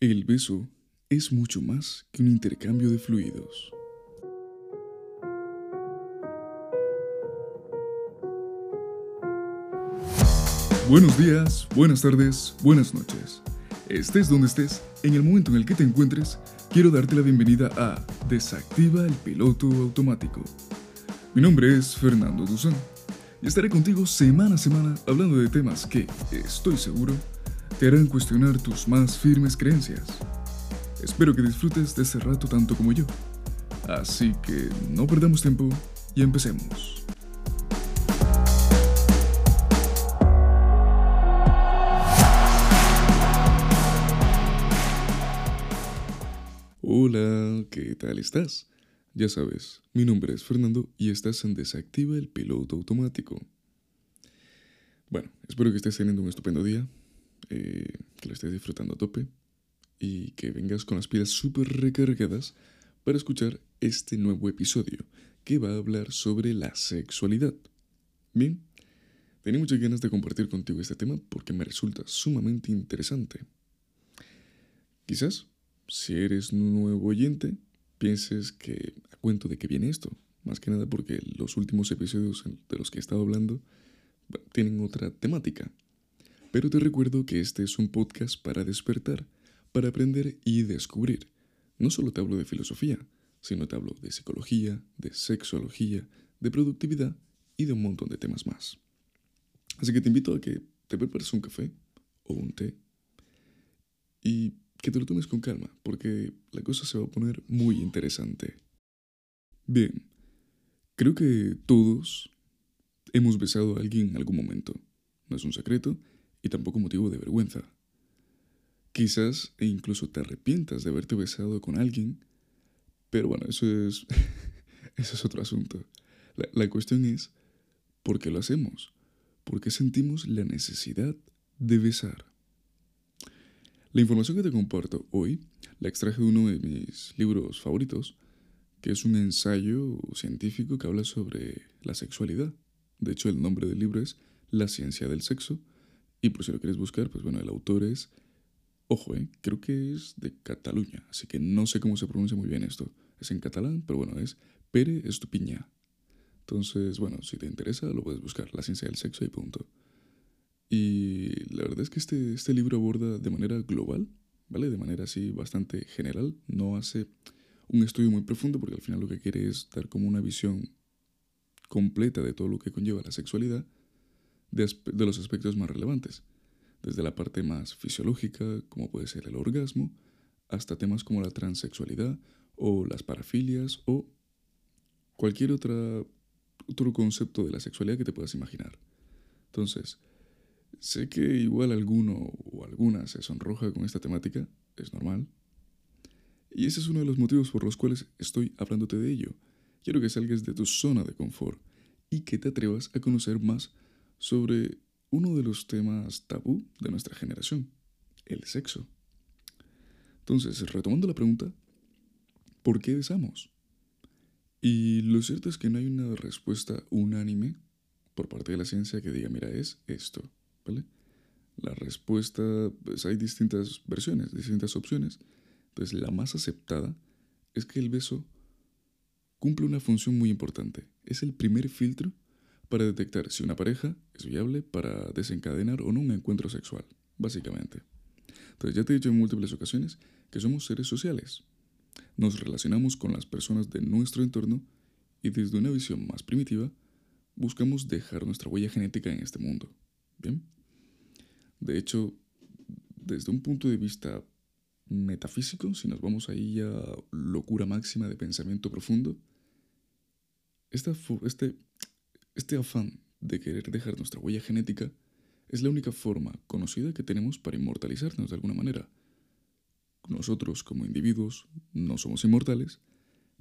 El beso es mucho más que un intercambio de fluidos. Buenos días, buenas tardes, buenas noches. Estés donde estés, en el momento en el que te encuentres, quiero darte la bienvenida a Desactiva el piloto automático. Mi nombre es Fernando Duzán y estaré contigo semana a semana hablando de temas que, estoy seguro, te harán cuestionar tus más firmes creencias. Espero que disfrutes de este rato tanto como yo. Así que no perdamos tiempo y empecemos. Hola, ¿qué tal estás? Ya sabes, mi nombre es Fernando y estás en Desactiva el piloto automático. Bueno, espero que estés teniendo un estupendo día eh, que lo estés disfrutando a tope y que vengas con las pilas súper recargadas para escuchar este nuevo episodio que va a hablar sobre la sexualidad. Bien, tenía muchas ganas de compartir contigo este tema porque me resulta sumamente interesante. Quizás, si eres nuevo oyente, pienses que a cuento de que viene esto, más que nada porque los últimos episodios de los que he estado hablando tienen otra temática. Pero te recuerdo que este es un podcast para despertar, para aprender y descubrir. No solo te hablo de filosofía, sino te hablo de psicología, de sexología, de productividad y de un montón de temas más. Así que te invito a que te prepares un café o un té y que te lo tomes con calma, porque la cosa se va a poner muy interesante. Bien, creo que todos hemos besado a alguien en algún momento. No es un secreto y tampoco motivo de vergüenza. Quizás e incluso te arrepientas de haberte besado con alguien, pero bueno, eso es, eso es otro asunto. La, la cuestión es, ¿por qué lo hacemos? ¿Por qué sentimos la necesidad de besar? La información que te comparto hoy la extraje de uno de mis libros favoritos, que es un ensayo científico que habla sobre la sexualidad. De hecho, el nombre del libro es La ciencia del sexo y por si lo quieres buscar, pues bueno, el autor es, ojo, eh, creo que es de Cataluña, así que no sé cómo se pronuncia muy bien esto. Es en catalán, pero bueno, es Pere Estupiña. Entonces, bueno, si te interesa, lo puedes buscar, La ciencia del sexo y punto. Y la verdad es que este, este libro aborda de manera global, ¿vale? De manera así bastante general, no hace un estudio muy profundo porque al final lo que quiere es dar como una visión completa de todo lo que conlleva la sexualidad de, los aspectos más relevantes, desde la parte más fisiológica, como puede ser el orgasmo, hasta temas como la transexualidad o las parafilias o cualquier otra, otro concepto de la sexualidad que te puedas imaginar. Entonces, sé que igual alguno o alguna se sonroja con esta temática, es normal. Y ese es uno de los motivos por los cuales estoy hablándote de ello. Quiero que salgas de tu zona de confort y que te atrevas a conocer más sobre uno de los temas tabú de nuestra generación, el sexo. Entonces, retomando la pregunta, ¿por qué besamos? Y lo cierto es que no hay una respuesta unánime por parte de la ciencia que diga, mira, es esto, ¿vale? La respuesta, pues hay distintas versiones, distintas opciones. Entonces, la más aceptada es que el beso cumple una función muy importante. Es el primer filtro para detectar si una pareja es viable para desencadenar o no un encuentro sexual, básicamente. Entonces ya te he dicho en múltiples ocasiones que somos seres sociales. Nos relacionamos con las personas de nuestro entorno y desde una visión más primitiva buscamos dejar nuestra huella genética en este mundo. ¿Bien? De hecho, desde un punto de vista metafísico, si nos vamos ahí a locura máxima de pensamiento profundo, esta, este, este afán de querer dejar nuestra huella genética es la única forma conocida que tenemos para inmortalizarnos de alguna manera. Nosotros como individuos no somos inmortales,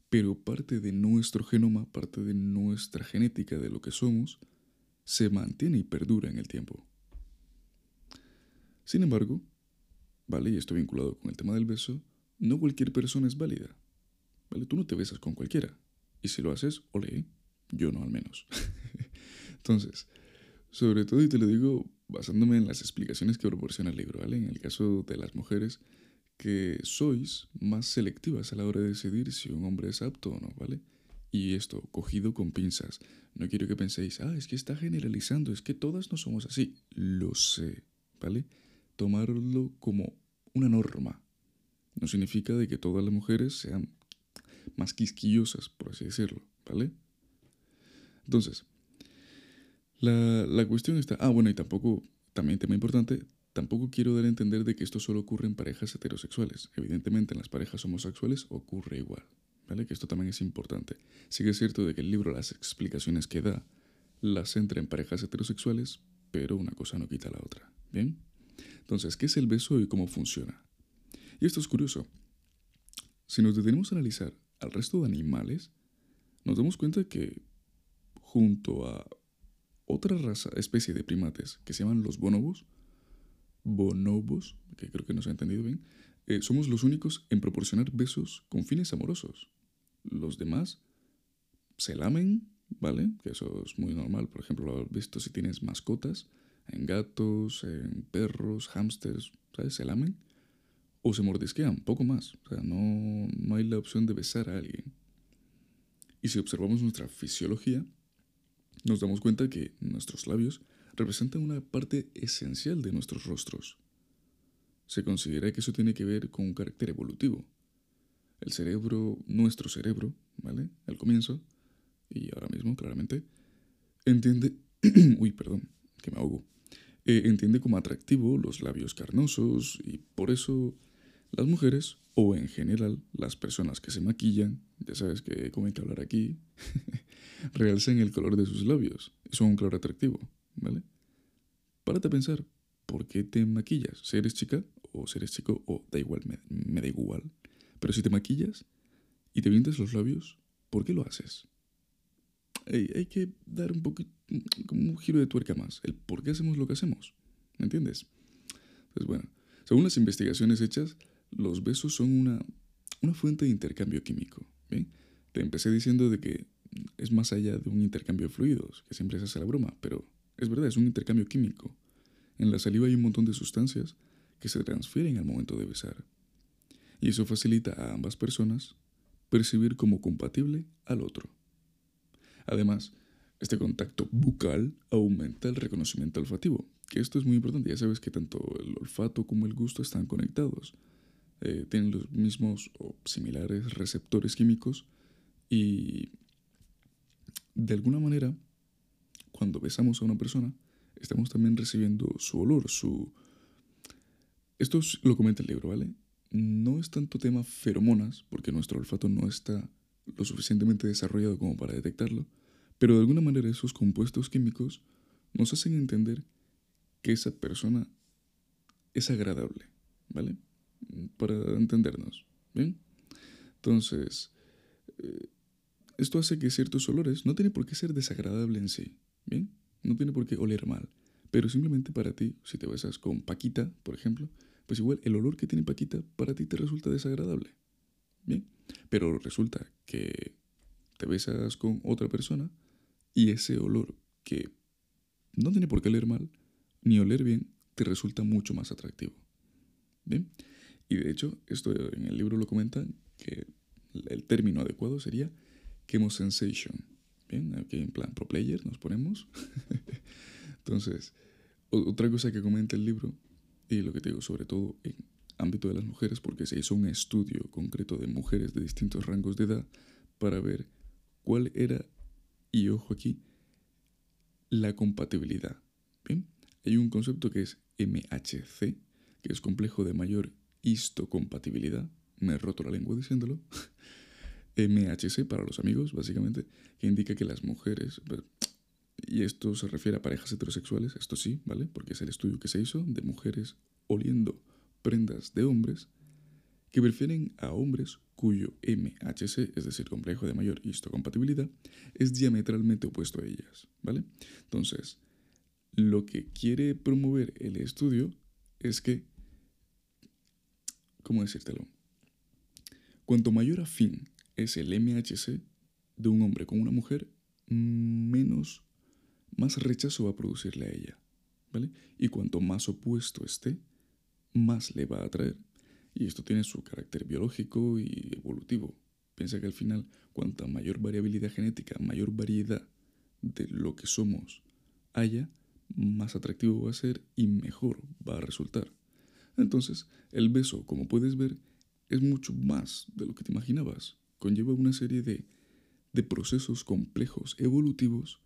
pero parte de nuestro genoma, parte de nuestra genética, de lo que somos, se mantiene y perdura en el tiempo. Sin embargo, vale, y esto vinculado con el tema del beso, no cualquier persona es válida. Vale, tú no te besas con cualquiera. Y si lo haces, ole, yo no al menos. Entonces, sobre todo, y te lo digo basándome en las explicaciones que proporciona el libro, ¿vale? En el caso de las mujeres, que sois más selectivas a la hora de decidir si un hombre es apto o no, ¿vale? Y esto, cogido con pinzas. No quiero que penséis, ah, es que está generalizando, es que todas no somos así. Lo sé, ¿vale? Tomarlo como una norma. No significa de que todas las mujeres sean más quisquillosas, por así decirlo, ¿vale? Entonces, la, la cuestión está... Ah, bueno, y tampoco, también tema importante, tampoco quiero dar a entender de que esto solo ocurre en parejas heterosexuales. Evidentemente en las parejas homosexuales ocurre igual, ¿vale? Que esto también es importante. Sí que es cierto de que el libro las explicaciones que da las centra en parejas heterosexuales, pero una cosa no quita la otra, ¿bien? Entonces, ¿qué es el beso y cómo funciona? Y esto es curioso. Si nos detenemos a analizar al resto de animales, nos damos cuenta que junto a otra raza, especie de primates que se llaman los bonobos, bonobos, que creo que no se ha entendido bien, eh, somos los únicos en proporcionar besos con fines amorosos. Los demás se lamen, ¿vale? Que eso es muy normal. Por ejemplo, lo has visto si tienes mascotas, en gatos, en perros, hámsters, ¿sabes? Se lamen o se mordisquean, poco más. O sea, no, no hay la opción de besar a alguien. Y si observamos nuestra fisiología, nos damos cuenta que nuestros labios representan una parte esencial de nuestros rostros. Se considera que eso tiene que ver con un carácter evolutivo. El cerebro, nuestro cerebro, ¿vale? Al comienzo, y ahora mismo, claramente, entiende... Uy, perdón, que me ahogo. Eh, entiende como atractivo los labios carnosos y por eso las mujeres, o en general las personas que se maquillan, ya sabes que como hay que hablar aquí, realzan el color de sus labios. Eso es un color atractivo, ¿vale? Párate a pensar, ¿por qué te maquillas? Si eres chica o si eres chico, o da igual, me, da igual. Pero si te maquillas y te pintas los labios, ¿por qué lo haces? hay que dar un poquito, un giro de tuerca más, el por qué hacemos lo que hacemos, ¿me entiendes? Pues bueno, según las investigaciones hechas, los besos son una, una fuente de intercambio químico. Te empecé diciendo de que es más allá de un intercambio de fluidos, que siempre se hace la broma, pero es verdad, es un intercambio químico. En la saliva hay un montón de sustancias que se transfieren al momento de besar. Y eso facilita a ambas personas percibir como compatible al otro. Además, este contacto bucal aumenta el reconocimiento olfativo, que esto es muy importante. Ya sabes que tanto el olfato como el gusto están conectados. Eh, tienen los mismos o similares receptores químicos y de alguna manera cuando besamos a una persona estamos también recibiendo su olor, su... Esto lo comenta el libro, ¿vale? No es tanto tema feromonas, porque nuestro olfato no está lo suficientemente desarrollado como para detectarlo, pero de alguna manera esos compuestos químicos nos hacen entender que esa persona es agradable, ¿vale? Para entendernos. ¿Bien? Entonces, eh, esto hace que ciertos olores no tienen por qué ser desagradable en sí. ¿Bien? No tiene por qué oler mal. Pero simplemente para ti, si te besas con Paquita, por ejemplo, pues igual el olor que tiene Paquita para ti te resulta desagradable. Bien. Pero resulta que te besas con otra persona y ese olor que no tiene por qué oler mal ni oler bien te resulta mucho más atractivo. Bien. Y de hecho, esto en el libro lo comentan, que el término adecuado sería chemosensation. Bien, aquí en plan pro player nos ponemos. Entonces, otra cosa que comenta el libro, y lo que te digo, sobre todo en ámbito de las mujeres, porque se hizo un estudio concreto de mujeres de distintos rangos de edad para ver cuál era, y ojo aquí, la compatibilidad. Bien, hay un concepto que es MHC, que es complejo de mayor histocompatibilidad, me he roto la lengua diciéndolo, MHC para los amigos, básicamente, que indica que las mujeres, y esto se refiere a parejas heterosexuales, esto sí, ¿vale? Porque es el estudio que se hizo de mujeres oliendo prendas de hombres que prefieren a hombres cuyo MHC, es decir, complejo de mayor histocompatibilidad, es diametralmente opuesto a ellas, ¿vale? Entonces, lo que quiere promover el estudio es que ¿cómo decírtelo? Cuanto mayor afín es el MHC de un hombre con una mujer, menos, más rechazo va a producirle a ella, ¿vale? Y cuanto más opuesto esté, más le va a atraer. Y esto tiene su carácter biológico y evolutivo. Piensa que al final, cuanta mayor variabilidad genética, mayor variedad de lo que somos haya, más atractivo va a ser y mejor va a resultar. Entonces, el beso, como puedes ver, es mucho más de lo que te imaginabas. Conlleva una serie de, de procesos complejos, evolutivos,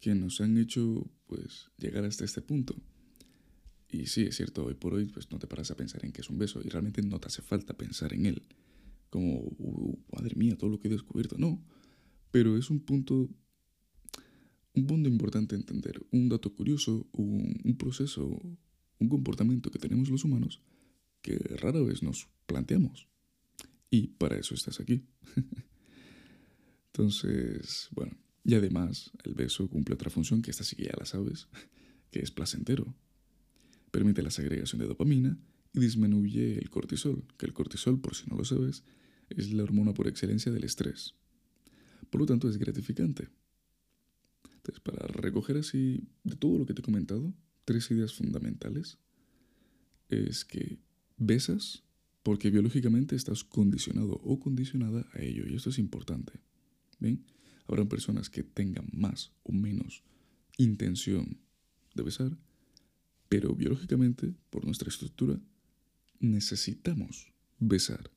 que nos han hecho pues llegar hasta este punto. Y sí, es cierto, hoy por hoy pues no te paras a pensar en que es un beso y realmente no te hace falta pensar en él. Como, uh, madre mía, todo lo que he descubierto. No, pero es un punto, un punto importante entender, un dato curioso, un proceso, un comportamiento que tenemos los humanos que rara vez nos planteamos. Y para eso estás aquí. Entonces, bueno, y además el beso cumple otra función que esta sí que ya la sabes, que es placentero permite la segregación de dopamina y disminuye el cortisol, que el cortisol, por si no lo sabes, es la hormona por excelencia del estrés. Por lo tanto, es gratificante. Entonces, para recoger así de todo lo que te he comentado, tres ideas fundamentales es que besas porque biológicamente estás condicionado o condicionada a ello, y esto es importante. ¿Bien? Habrán personas que tengan más o menos intención de besar, pero biológicamente, por nuestra estructura, necesitamos besar.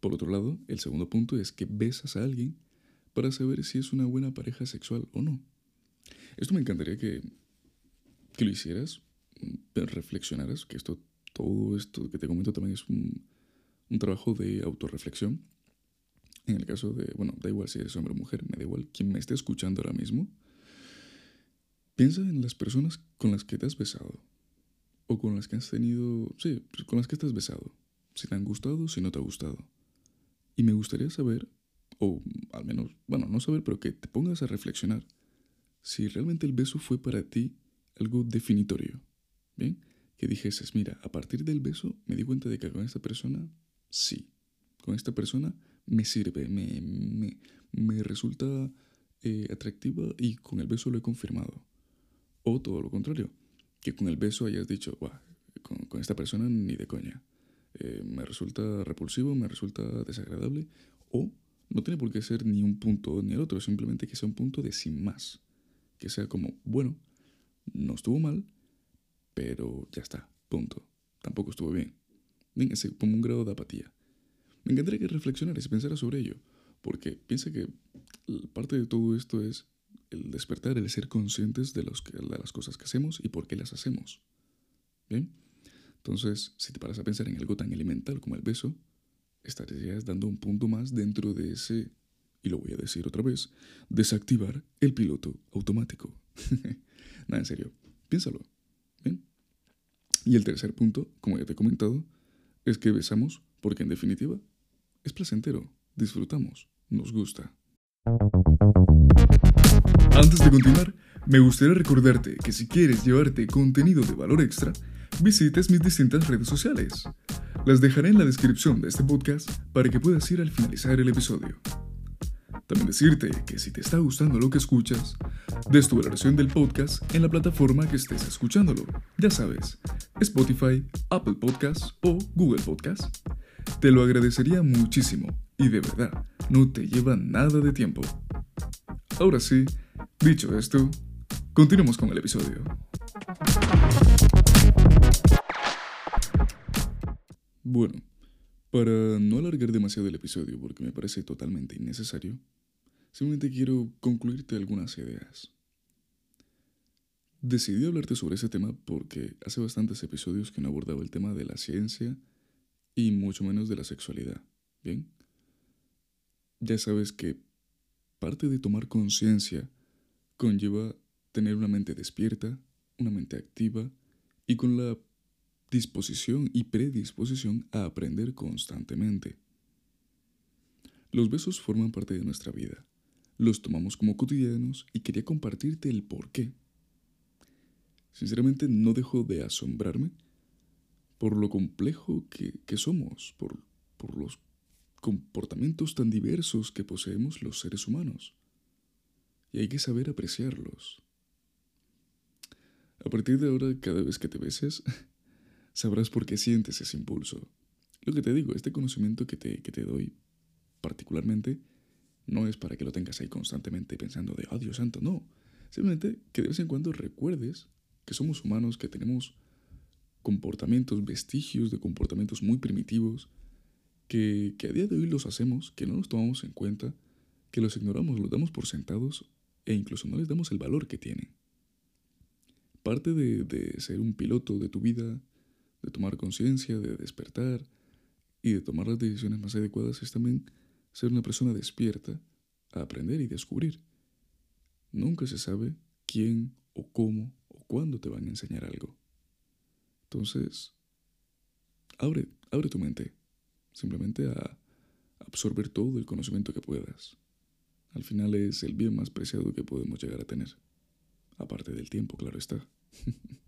Por otro lado, el segundo punto es que besas a alguien para saber si es una buena pareja sexual o no. Esto me encantaría que, que lo hicieras, mm, reflexionaras, que esto, todo esto que te comento también es un, un trabajo de autorreflexión. En el caso de, bueno, da igual si eres hombre o mujer, me da igual quien me esté escuchando ahora mismo, Piensa en las personas con las que te has besado. O con las que has tenido... Sí, pues, con las que te has besado. Si te han gustado, si no te ha gustado. Y me gustaría saber, o al menos, bueno, no saber, pero que te pongas a reflexionar si realmente el beso fue para ti algo definitorio. ¿Bien? Que dijeses, mira, a partir del beso me di cuenta de que con esta persona, sí. Con esta persona me sirve, me, me, me resulta eh, atractiva y con el beso lo he confirmado. O todo lo contrario, que con el beso hayas dicho, con, esta persona ni de coña. Eh, me resulta repulsivo, me resulta desagradable. O no tiene por qué ser ni un punto ni el otro, simplemente que sea un punto de sin más. Que sea como, bueno, no estuvo mal, pero ya está, punto. Tampoco estuvo bien. ese como un grado de apatía. Me encantaría que reflexionaras y pensaras sobre ello, porque piensa que parte de todo esto es el despertar, el ser conscientes de las cosas que hacemos y por qué las hacemos. ¿Bien? Entonces, si te paras a pensar en algo tan elemental como el beso, estarías dando un punto más dentro de ese, y lo voy a decir otra vez, desactivar el piloto automático. Nada, en serio, piénsalo. Y el tercer punto, como ya te he comentado, es que besamos porque en definitiva es placentero, disfrutamos, nos gusta. Antes de continuar, me gustaría recordarte que si quieres llevarte contenido de valor extra, visites mis distintas redes sociales. Las dejaré en la descripción de este podcast para que puedas ir al finalizar el episodio. También decirte que si te está gustando lo que escuchas, des tu valoración del podcast en la plataforma que estés escuchándolo. Ya sabes, Spotify, Apple Podcasts o Google Podcasts. Te lo agradecería muchísimo y de verdad, no te lleva nada de tiempo. Ahora sí, dicho esto, continuemos con el episodio. Bueno, para no alargar demasiado el episodio porque me parece totalmente innecesario, simplemente quiero concluirte algunas ideas. Decidí hablarte sobre ese tema porque hace bastantes episodios que no abordaba el tema de la ciencia y mucho menos de la sexualidad. ¿Bien? Ya sabes que parte de tomar conciencia conlleva tener una mente despierta, una mente activa y con la disposición y predisposición a aprender constantemente. Los besos forman parte de nuestra vida. Los tomamos como cotidianos y quería compartirte el por qué. Sinceramente no dejo de asombrarme por lo complejo que, somos, por, por los comportamientos tan diversos que poseemos los seres humanos. Y hay que saber apreciarlos. A partir de ahora, cada vez que te beses, sabrás por qué sientes ese impulso. Lo que te digo, este conocimiento que te, que te doy particularmente no es para que lo tengas ahí constantemente pensando de, oh Dios santo, no. Simplemente que de vez en cuando recuerdes que somos humanos, que tenemos comportamientos, vestigios de comportamientos muy primitivos, que, que a día de hoy los hacemos, que no los tomamos en cuenta, que los ignoramos, los damos por sentados e incluso no les damos el valor que tienen. Parte de, de ser un piloto de tu vida, de tomar conciencia, de despertar y de tomar las decisiones más adecuadas es también ser una persona despierta a aprender y descubrir. Nunca se sabe quién o cómo o cuándo te van a enseñar algo. Entonces, abre, abre tu mente, simplemente a absorber todo el conocimiento que puedas. Al final es el bien más preciado que podemos llegar a tener. Aparte del tiempo, claro está.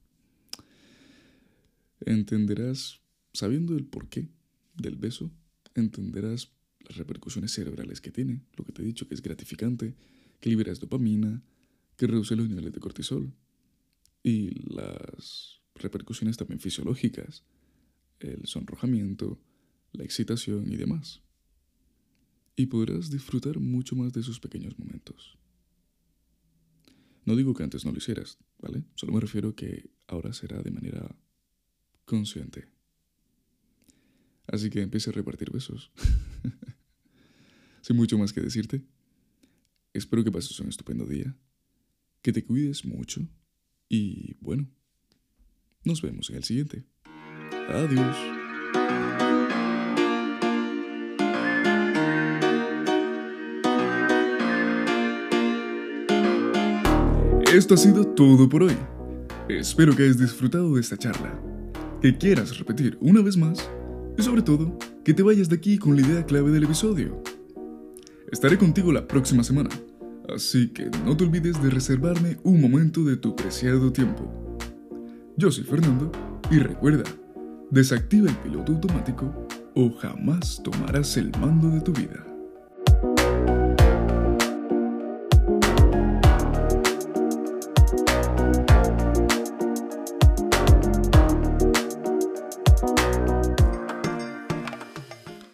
entenderás, sabiendo el porqué del beso, entenderás las repercusiones cerebrales que tiene, lo que te he dicho que es gratificante, que liberas dopamina, que reduce los niveles de cortisol y las repercusiones también fisiológicas, el sonrojamiento, la excitación y demás. Y podrás disfrutar mucho más de esos pequeños momentos. No digo que antes no lo hicieras, ¿vale? Solo me refiero que ahora será de manera consciente. Así que empiece a repartir besos. Sin mucho más que decirte. Espero que pases un estupendo día. Que te cuides mucho. Y bueno, nos vemos en el siguiente. Adiós. Esto ha sido todo por hoy. Espero que hayas disfrutado de esta charla, que quieras repetir una vez más y sobre todo que te vayas de aquí con la idea clave del episodio. Estaré contigo la próxima semana, así que no te olvides de reservarme un momento de tu preciado tiempo. Yo soy Fernando y recuerda, desactiva el piloto automático o jamás tomarás el mando de tu vida.